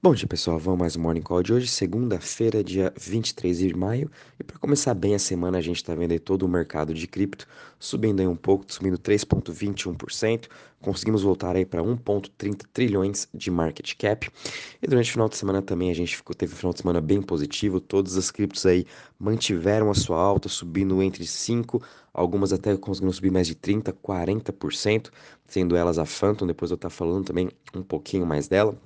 Bom dia, pessoal. Vamos mais um Morning Call de hoje, segunda-feira, dia 23 de maio. E para começar bem a semana, a gente está vendo aí todo o mercado de cripto subindo aí um pouco, subindo 3,21%. Conseguimos voltar aí para 1,30 trilhões de market cap. E durante o final de semana também a gente ficou, teve um final de semana bem positivo. Todas as criptos aí mantiveram a sua alta, subindo entre 5%, algumas até conseguiram subir mais de 30%, 40%, sendo elas a Phantom. Depois eu tá falando também um pouquinho mais dela.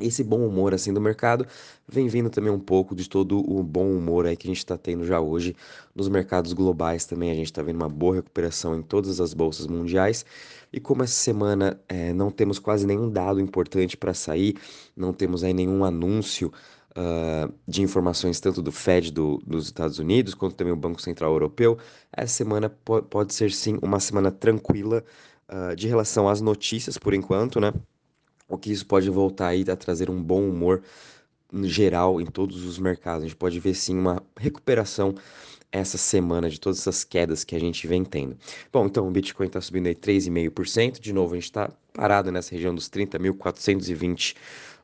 Esse bom humor assim do mercado vem vindo também um pouco de todo o bom humor aí que a gente está tendo já hoje nos mercados globais também. A gente está vendo uma boa recuperação em todas as bolsas mundiais. E como essa semana é, não temos quase nenhum dado importante para sair, não temos aí nenhum anúncio uh, de informações tanto do Fed do, dos Estados Unidos quanto também o Banco Central Europeu, essa semana po pode ser sim uma semana tranquila uh, de relação às notícias por enquanto, né? O que isso pode voltar aí a trazer um bom humor geral em todos os mercados. A gente pode ver sim uma recuperação essa semana de todas essas quedas que a gente vem tendo. Bom, então o Bitcoin está subindo aí 3,5%. De novo, a gente está parado nessa região dos 30.420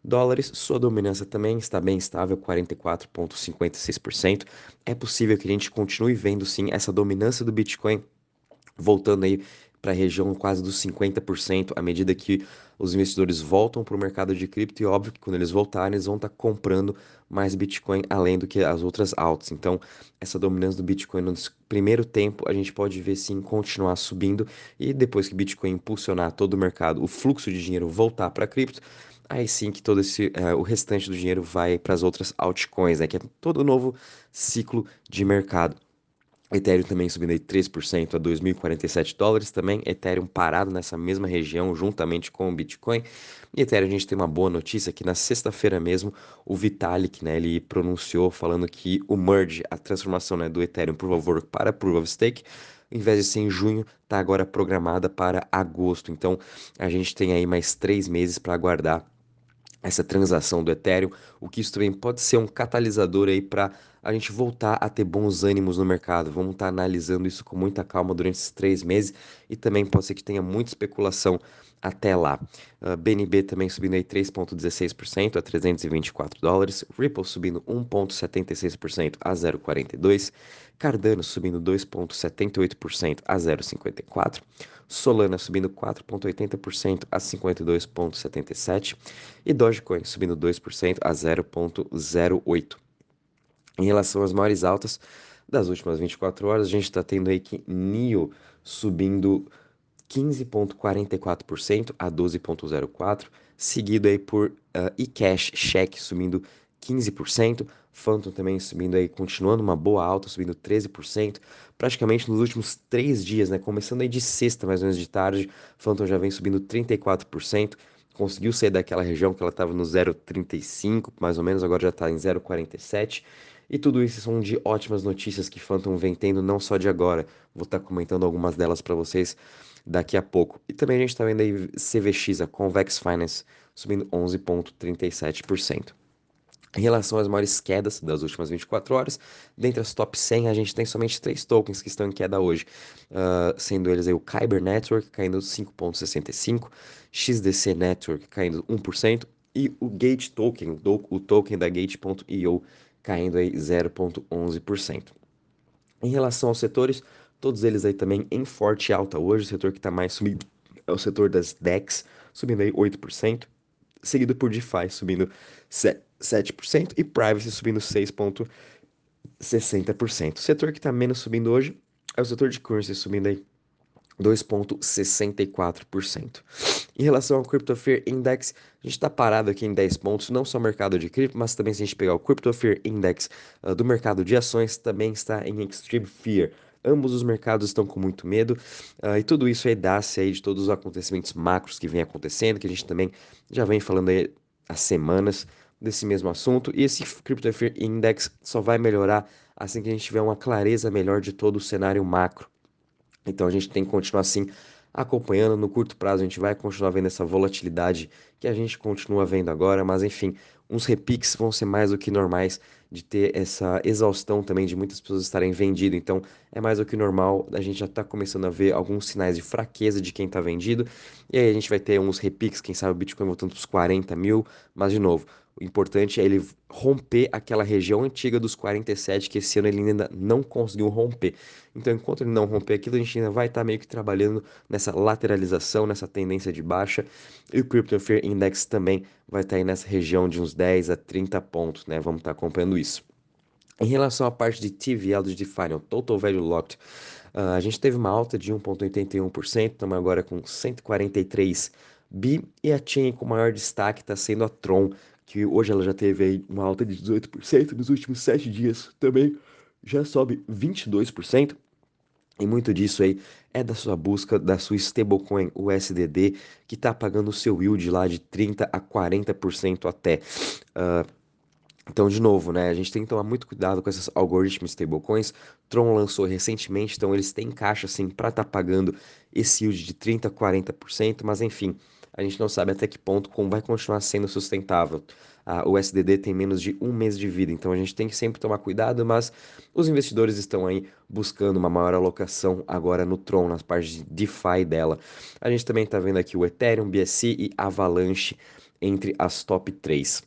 dólares. Sua dominância também está bem estável, 44,56%. É possível que a gente continue vendo sim essa dominância do Bitcoin voltando aí para a região quase dos 50% à medida que os investidores voltam para o mercado de cripto e óbvio que quando eles voltarem eles vão estar tá comprando mais Bitcoin além do que as outras altas. Então, essa dominância do Bitcoin no primeiro tempo a gente pode ver sim continuar subindo e depois que Bitcoin impulsionar todo o mercado, o fluxo de dinheiro voltar para cripto, aí sim que todo esse uh, o restante do dinheiro vai para as outras altcoins, né, que é todo novo ciclo de mercado. Ethereum também subindo aí 3% a 2.047 dólares também. Ethereum parado nessa mesma região juntamente com o Bitcoin. E Ethereum a gente tem uma boa notícia que na sexta-feira mesmo o Vitalik, né, ele pronunciou falando que o merge, a transformação, né, do Ethereum of Work para Proof of Stake, em vez de ser em junho, está agora programada para agosto. Então a gente tem aí mais três meses para aguardar essa transação do Ethereum, o que isso também pode ser um catalisador aí para a gente voltar a ter bons ânimos no mercado. Vamos estar tá analisando isso com muita calma durante esses três meses e também pode ser que tenha muita especulação até lá. Uh, ah, BNB também subindo aí 3,16% a 324 dólares, Ripple subindo 1,76% a 0,42, Cardano subindo 2,78% a 0,54, Solana subindo 4,80% a 52,77 e Dogecoin subindo 2% a 0,08. Em relação às maiores altas das últimas 24 horas, a gente está tendo aí que NIO subindo 15,44% a 12,04%, seguido aí por uh, eCash Check subindo 15%, Phantom também subindo aí, continuando uma boa alta, subindo 13%, praticamente nos últimos três dias, né? Começando aí de sexta, mais ou menos de tarde, Phantom já vem subindo 34%, conseguiu sair daquela região que ela estava no 0,35, mais ou menos, agora já está em 0,47%. E tudo isso são de ótimas notícias que Phantom vem tendo, não só de agora. Vou estar tá comentando algumas delas para vocês daqui a pouco. E também a gente está vendo aí CVX, a Convex Finance, subindo 11,37%. Em relação às maiores quedas das últimas 24 horas, dentre as top 100, a gente tem somente três tokens que estão em queda hoje, uh, sendo eles o Kyber Network caindo 5,65%, XDC Network caindo 1%, e o Gate Token, o token da Gate.io, caindo aí 0,11%. Em relação aos setores, todos eles aí também em forte alta hoje, o setor que está mais subindo é o setor das DEX, subindo aí 8%, seguido por DeFi subindo 7% e Privacy subindo 6,60%. O setor que está menos subindo hoje é o setor de currency, subindo aí 2,64%. Em relação ao Crypto Fear Index, a gente está parado aqui em 10 pontos, não só o mercado de cripto, mas também se a gente pegar o Crypto Fear Index uh, do mercado de ações, também está em Extreme Fear. Ambos os mercados estão com muito medo uh, e tudo isso aí dá-se aí de todos os acontecimentos macros que vem acontecendo, que a gente também já vem falando aí há semanas desse mesmo assunto. E esse Crypto Fear Index só vai melhorar assim que a gente tiver uma clareza melhor de todo o cenário macro. Então a gente tem que continuar assim acompanhando. No curto prazo a gente vai continuar vendo essa volatilidade que a gente continua vendo agora, mas enfim, uns repiques vão ser mais do que normais de ter essa exaustão também de muitas pessoas estarem vendido. Então é mais do que normal, a gente já está começando a ver alguns sinais de fraqueza de quem está vendido. E aí a gente vai ter uns repiques, quem sabe o Bitcoin voltando para os 40 mil, mas de novo, O importante é ele romper aquela região antiga dos 47, que esse ano ele ainda não conseguiu romper. Então, enquanto ele não romper aquilo, a gente ainda vai estar tá meio que trabalhando nessa lateralização, nessa tendência de baixa. E o Crypto Fear Index também vai estar tá aí nessa região de uns 10 a 30 pontos, né? Vamos estar tá acompanhando isso. Em relação à parte de TVL de Final, Total Value Locked, uh, a gente teve uma alta de 1,81%, estamos agora com 143 bi, e a chain com maior destaque está sendo a Tron, que hoje ela já teve uma alta de 18% nos últimos 7 dias, também já sobe 22%. E muito disso aí é da sua busca da sua stablecoin USDD, que está pagando o seu yield lá de 30 a 40% até. Uh, então, de novo, né, a gente tem que tomar muito cuidado com esses algoritmos stablecoins. Tron lançou recentemente, então eles têm caixa assim para estar tá pagando esse yield de 30 a 40%, mas enfim, a gente não sabe até que ponto como vai continuar sendo sustentável. o SDD tem menos de um mês de vida, então a gente tem que sempre tomar cuidado, mas os investidores estão aí buscando uma maior alocação agora no Tron, nas partes de DeFi dela. A gente também está vendo aqui o Ethereum, BSC e Avalanche entre as top 3.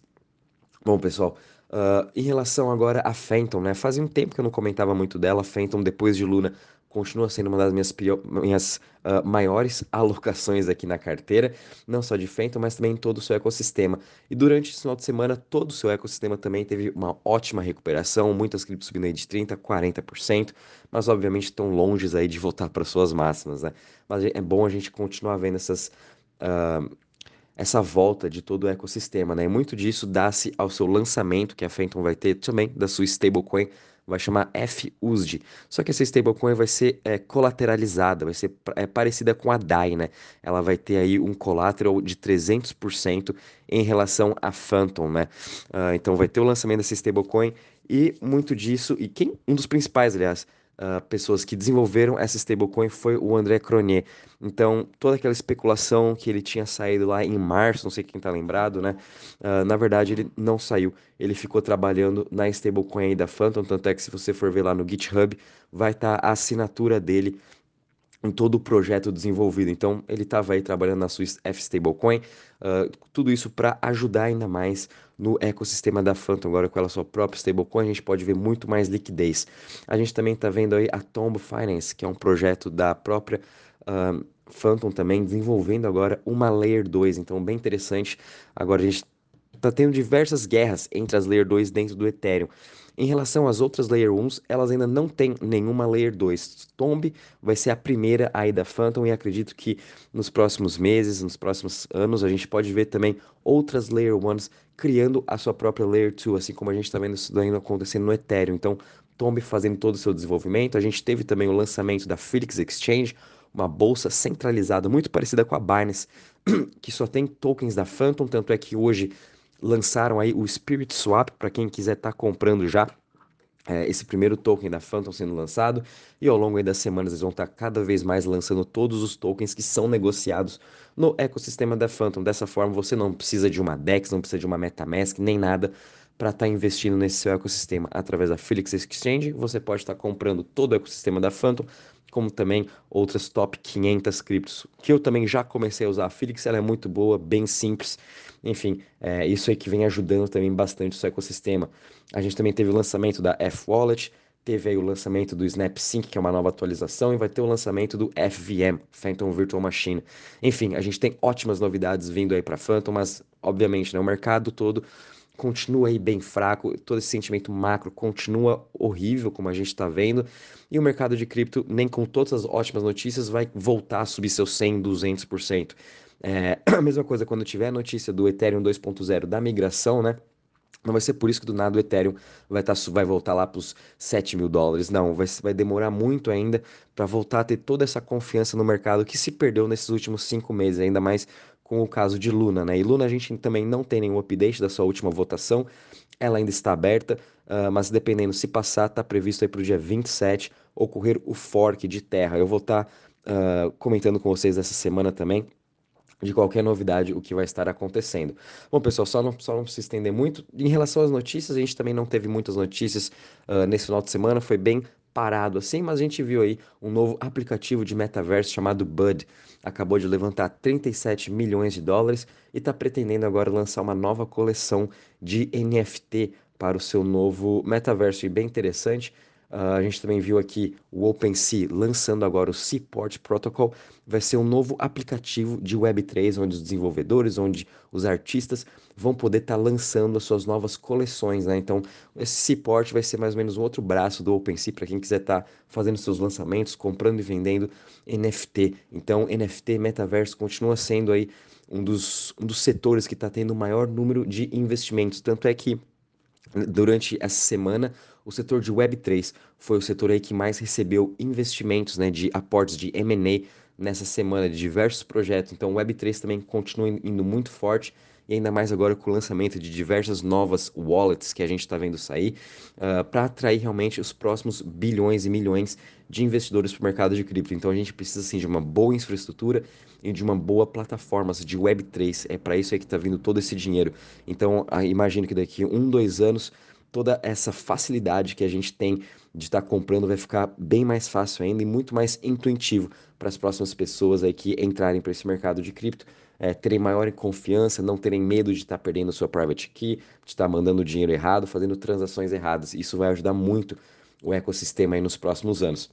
Bom, pessoal, uh, em relação agora a Phantom, né? Fazia um tempo que eu não comentava muito dela. Phantom, depois de Luna, continua sendo uma das minhas, minhas uh, maiores alocações aqui na carteira, não só de Phantom, mas também em todo o seu ecossistema. E durante esse final de semana, todo o seu ecossistema também teve uma ótima recuperação, muitas criptos subindo aí de 30%, 40%, mas obviamente estão longe aí de voltar para suas máximas, né? Mas é bom a gente continuar vendo essas... Uh, essa volta de todo o ecossistema, né? E muito disso dá-se ao seu lançamento, que a Phantom vai ter também, da sua stablecoin, vai chamar FUSD. Só que essa stablecoin vai ser é, colateralizada, vai ser é, parecida com a DAI, né? Ela vai ter aí um collateral de 300% em relação a Phantom, né? Uh, então vai ter o lançamento dessa stablecoin e muito disso, e quem um dos principais, aliás, uh, pessoas que desenvolveram essa stablecoin foi o André Cronier. Então, toda aquela especulação que ele tinha saído lá em março, não sei quem tá lembrado, né? Uh, na verdade, ele não saiu. Ele ficou trabalhando na stablecoin aí da Phantom, tanto é que se você for ver lá no GitHub, vai estar tá a assinatura dele em todo o projeto desenvolvido. Então, ele estava aí trabalhando na sua F Stablecoin, uh, tudo isso para ajudar ainda mais no ecossistema da Phantom. Agora, com ela sua própria stablecoin, a gente pode ver muito mais liquidez. A gente também está vendo aí a Tomb Finance, que é um projeto da própria uh, Phantom também, desenvolvendo agora uma Layer 2. Então, bem interessante. Agora, a gente está tendo diversas guerras entre as Layer 2 dentro do Ethereum. Em relação às outras Layer 1s, elas ainda não têm nenhuma Layer 2. Tomb vai ser a primeira aí da Phantom e acredito que nos próximos meses, nos próximos anos, a gente pode ver também outras Layer 1s criando a sua própria Layer 2, assim como a gente está vendo isso daí acontecendo no Ethereum. Então, Tomb fazendo todo o seu desenvolvimento. A gente teve também o lançamento da Felix Exchange, uma bolsa centralizada muito parecida com a Binance, que só tem tokens da Phantom, tanto é que hoje lançaram aí o Spirit Swap para quem quiser estar tá comprando já é, esse primeiro token da Phantom sendo lançado e ao longo das semanas eles vão estar tá cada vez mais lançando todos os tokens que são negociados no ecossistema da Phantom. Dessa forma você não precisa de uma DEX, não precisa de uma MetaMask, nem nada para estar tá investindo nesse seu ecossistema através da Felix Exchange. Você pode estar tá comprando todo o ecossistema da Phantom como também outras top 500 criptos, que eu também já comecei a usar. A Felix ela é muito boa, bem simples, enfim, é isso aí que vem ajudando também bastante o seu ecossistema. A gente também teve o lançamento da F-Wallet, teve aí o lançamento do SnapSync, que é uma nova atualização, e vai ter o lançamento do FVM, Phantom Virtual Machine. Enfim, a gente tem ótimas novidades vindo aí para Phantom, mas obviamente né, o mercado todo continua aí bem fraco, todo esse sentimento macro continua horrível, como a gente está vendo, e o mercado de cripto, nem com todas as ótimas notícias, vai voltar a subir seus 100, 200%. É, a mesma coisa quando tiver a notícia do Ethereum 2.0 da migração, né? Não vai ser por isso que do nada o Ethereum vai, tá, vai voltar lá para os 7 mil dólares. Não, vai, vai demorar muito ainda para voltar a ter toda essa confiança no mercado que se perdeu nesses últimos cinco meses, ainda mais com o caso de Luna, né? E Luna a gente também não tem nenhum update da sua última votação, ela ainda está aberta, uh, mas dependendo se passar, está previsto aí para o dia 27 ocorrer o fork de terra. Eu vou estar tá, uh, comentando com vocês essa semana também de qualquer novidade, o que vai estar acontecendo. Bom, pessoal, só não, só não se estender muito. Em relação às notícias, a gente também não teve muitas notícias uh, nesse final de semana, foi bem parado assim, mas a gente viu aí um novo aplicativo de metaverso chamado Bud. Acabou de levantar 37 milhões de dólares e está pretendendo agora lançar uma nova coleção de NFT para o seu novo metaverso. E bem interessante, Uh, a gente também viu aqui o OpenSea lançando agora o Seaport Protocol. Vai ser um novo aplicativo de Web3, onde os desenvolvedores, onde os artistas vão poder estar tá lançando as suas novas coleções. Né? Então, esse Seaport vai ser mais ou menos um outro braço do OpenSea para quem quiser estar tá fazendo seus lançamentos, comprando e vendendo NFT. Então, NFT, metaverso, continua sendo aí um dos, um dos setores que está tendo o maior número de investimentos. Tanto é que durante essa semana o setor de Web3 foi o setor aí que mais recebeu investimentos, né, de aportes de M&A nessa semana de diversos projetos. Então, o Web3 também continua indo muito forte e ainda mais agora com o lançamento de diversas novas wallets que a gente está vendo sair, uh, ah, para atrair realmente os próximos bilhões e milhões de investidores para o mercado de cripto. Então a gente precisa sim de uma boa infraestrutura e de uma boa plataforma de Web3. É para isso aí que está vindo todo esse dinheiro. Então uh, imagino que daqui um, dois anos toda essa facilidade que a gente tem de estar tá comprando vai ficar bem mais fácil ainda e muito mais intuitivo para as próximas pessoas aí que entrarem para esse mercado de cripto, é, terem maior confiança, não terem medo de estar tá perdendo sua private key, de estar tá mandando dinheiro errado, fazendo transações erradas. Isso vai ajudar muito o ecossistema aí nos próximos anos.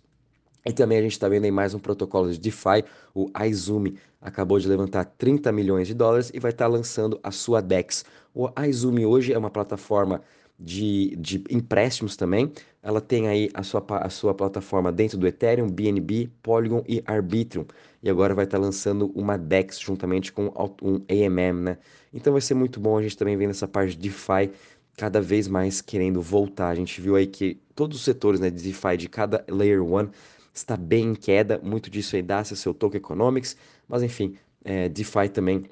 E também a gente está vendo aí mais um protocolo de DeFi, o Izumi acabou de levantar 30 milhões de dólares e vai estar tá lançando a sua DEX. O Izumi hoje é uma plataforma de, de empréstimos também. Ela tem aí a sua, a sua plataforma dentro do Ethereum, BNB, Polygon e Arbitrum. E agora vai estar lançando uma DEX juntamente com um AMM, né? Então vai ser muito bom a gente também vendo essa parte de DeFi cada vez mais querendo voltar. A gente viu aí que todos os setores né, de DeFi de cada Layer 1 está bem em queda. Muito disso aí dá-se seu token economics. Mas enfim, é, DeFi também,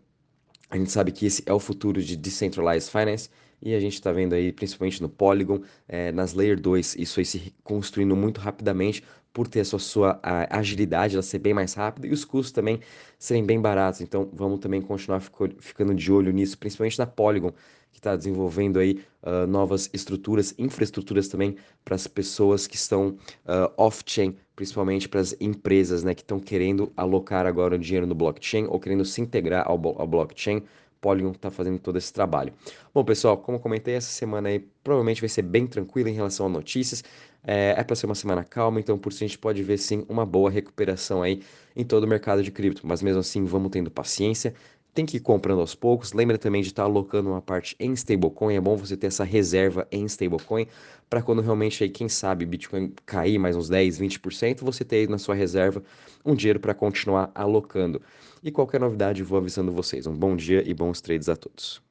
a gente sabe que esse é o futuro de Decentralized Finance e a gente está vendo aí, principalmente no Polygon, é, nas Layer 2, isso aí se construindo muito rapidamente por ter a sua, sua a agilidade, ela ser bem mais rápida e os custos também serem bem baratos. Então vamos também continuar fico, ficando de olho nisso, principalmente na Polygon, que está desenvolvendo aí uh, novas estruturas, infraestruturas também para as pessoas que estão uh, off-chain, principalmente para as empresas né, que estão querendo alocar agora o dinheiro no blockchain ou querendo se integrar ao, ao blockchain Polygon está fazendo todo esse trabalho. Bom, pessoal, como comentei, essa semana aí provavelmente vai ser bem tranquila em relação a notícias. É, é para ser uma semana calma, então por isso a gente pode ver sim uma boa recuperação aí em todo o mercado de cripto. Mas mesmo assim, vamos tendo paciência, tem que ir comprando aos poucos. Lembra também de estar tá alocando uma parte em stablecoin. É bom você ter essa reserva em stablecoin para quando realmente aí, quem sabe, Bitcoin cair mais uns 10, 20%, você ter aí na sua reserva um dinheiro para continuar alocando. E qualquer novidade, vou avisando vocês. Um bom dia e bons trades a todos.